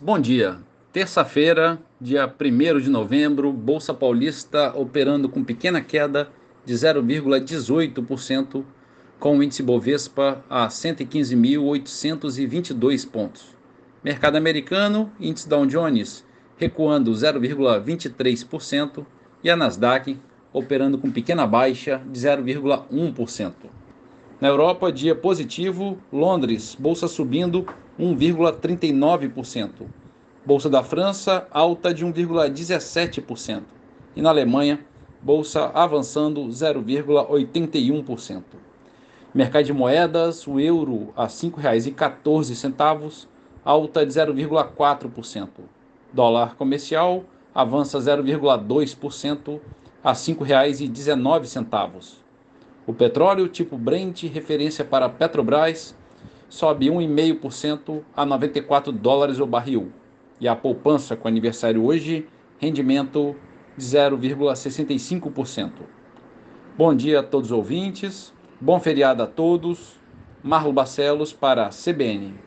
Bom dia. Terça-feira, dia 1 de novembro, Bolsa Paulista operando com pequena queda de 0,18%, com o índice Bovespa a 115.822 pontos. Mercado americano, índice Dow Jones recuando 0,23% e a Nasdaq operando com pequena baixa de 0,1%. Na Europa, dia positivo, Londres, bolsa subindo 1,39%. Bolsa da França, alta de 1,17%. E na Alemanha, bolsa avançando 0,81%. Mercado de moedas, o euro a R$ 5,14, alta de 0,4%. Dólar comercial avança 0,2% a R$ 5,19. O petróleo tipo Brent, referência para Petrobras, sobe 1,5% a 94 dólares o barril. E a poupança com aniversário hoje, rendimento de 0,65%. Bom dia a todos os ouvintes, bom feriado a todos. Marlo Barcelos para CBN.